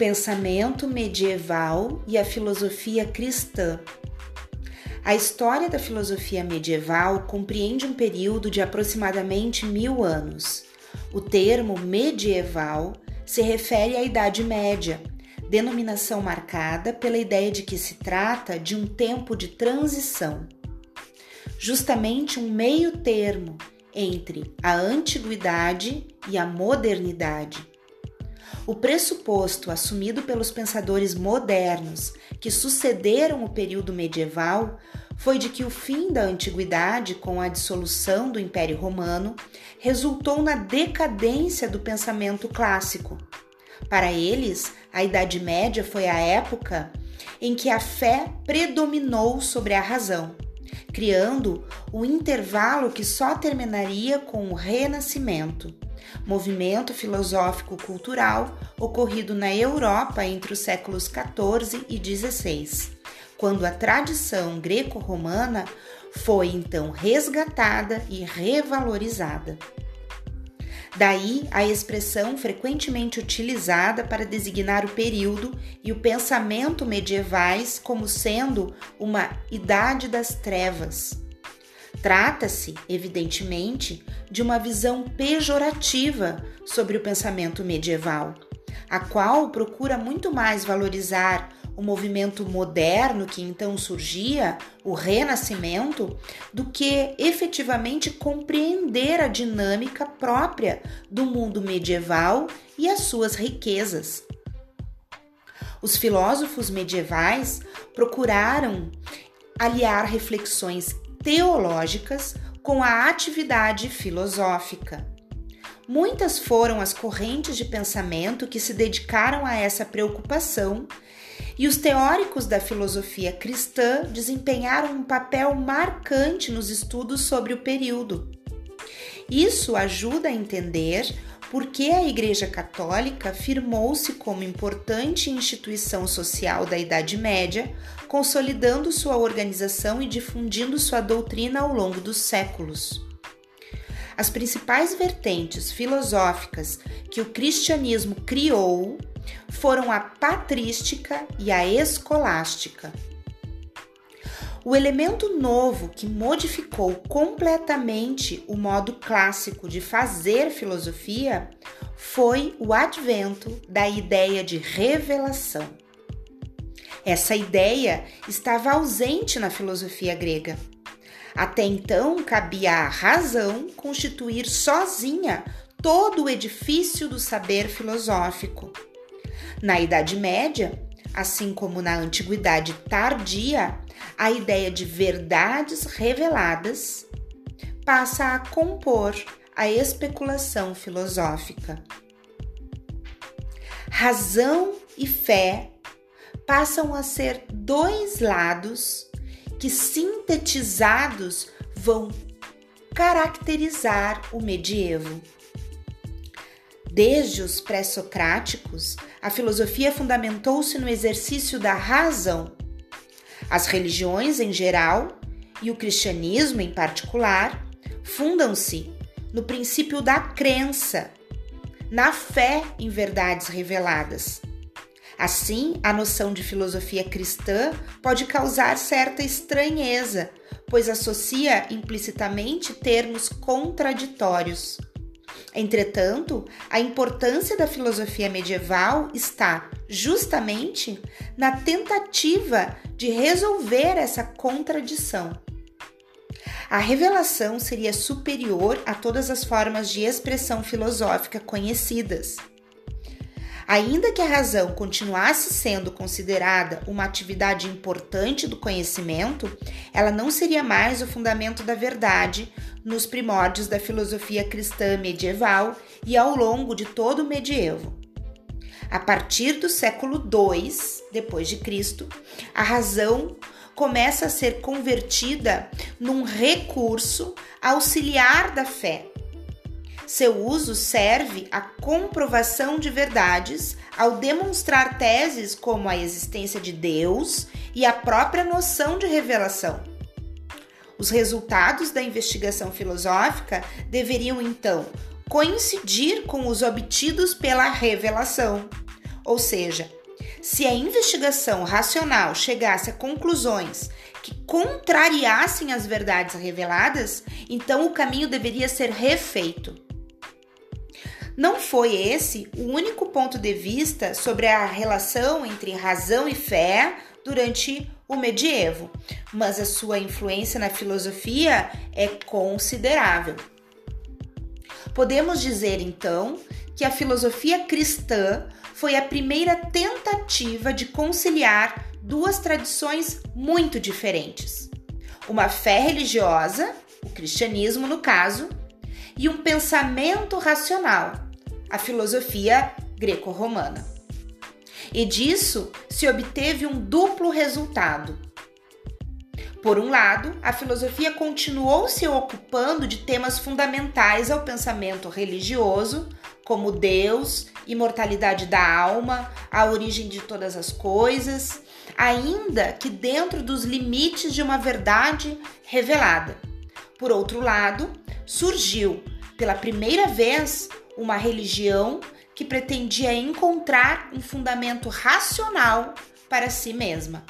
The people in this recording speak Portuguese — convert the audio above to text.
pensamento medieval e a filosofia cristã. A história da filosofia medieval compreende um período de aproximadamente mil anos. O termo medieval se refere à Idade Média, denominação marcada pela ideia de que se trata de um tempo de transição. Justamente um meio termo entre a antiguidade e a modernidade. O pressuposto assumido pelos pensadores modernos que sucederam o período medieval foi de que o fim da antiguidade, com a dissolução do Império Romano, resultou na decadência do pensamento clássico. Para eles, a Idade Média foi a época em que a fé predominou sobre a razão criando o intervalo que só terminaria com o Renascimento, movimento filosófico-cultural ocorrido na Europa entre os séculos XIV e XVI, quando a tradição greco-romana foi então resgatada e revalorizada. Daí a expressão frequentemente utilizada para designar o período e o pensamento medievais como sendo uma idade das trevas. Trata-se, evidentemente, de uma visão pejorativa sobre o pensamento medieval, a qual procura muito mais valorizar o movimento moderno que então surgia, o renascimento, do que efetivamente compreender a dinâmica própria do mundo medieval e as suas riquezas. Os filósofos medievais procuraram aliar reflexões teológicas com a atividade filosófica. Muitas foram as correntes de pensamento que se dedicaram a essa preocupação e os teóricos da filosofia cristã desempenharam um papel marcante nos estudos sobre o período. Isso ajuda a entender por que a Igreja Católica firmou-se como importante instituição social da Idade Média, consolidando sua organização e difundindo sua doutrina ao longo dos séculos. As principais vertentes filosóficas que o cristianismo criou foram a patrística e a escolástica. O elemento novo que modificou completamente o modo clássico de fazer filosofia foi o advento da ideia de revelação. Essa ideia estava ausente na filosofia grega. Até então, cabia à razão constituir sozinha todo o edifício do saber filosófico. Na Idade Média, assim como na Antiguidade Tardia, a ideia de verdades reveladas passa a compor a especulação filosófica. Razão e fé passam a ser dois lados que, sintetizados, vão caracterizar o medievo. Desde os pré-socráticos, a filosofia fundamentou-se no exercício da razão. As religiões em geral e o cristianismo em particular fundam-se no princípio da crença, na fé em verdades reveladas. Assim, a noção de filosofia cristã pode causar certa estranheza, pois associa implicitamente termos contraditórios. Entretanto, a importância da filosofia medieval está justamente na tentativa de resolver essa contradição. A revelação seria superior a todas as formas de expressão filosófica conhecidas. Ainda que a razão continuasse sendo considerada uma atividade importante do conhecimento, ela não seria mais o fundamento da verdade nos primórdios da filosofia cristã medieval e ao longo de todo o medievo. A partir do século II depois de Cristo, a razão começa a ser convertida num recurso auxiliar da fé seu uso serve à comprovação de verdades ao demonstrar teses como a existência de Deus e a própria noção de revelação. Os resultados da investigação filosófica deveriam então coincidir com os obtidos pela revelação, Ou seja, se a investigação racional chegasse a conclusões que contrariassem as verdades reveladas, então o caminho deveria ser refeito. Não foi esse o único ponto de vista sobre a relação entre razão e fé durante o medievo, mas a sua influência na filosofia é considerável. Podemos dizer então que a filosofia cristã foi a primeira tentativa de conciliar duas tradições muito diferentes: uma fé religiosa, o cristianismo no caso, e um pensamento racional, a filosofia greco-romana. E disso se obteve um duplo resultado. Por um lado, a filosofia continuou se ocupando de temas fundamentais ao pensamento religioso, como Deus, imortalidade da alma, a origem de todas as coisas, ainda que dentro dos limites de uma verdade revelada. Por outro lado, surgiu pela primeira vez uma religião que pretendia encontrar um fundamento racional para si mesma.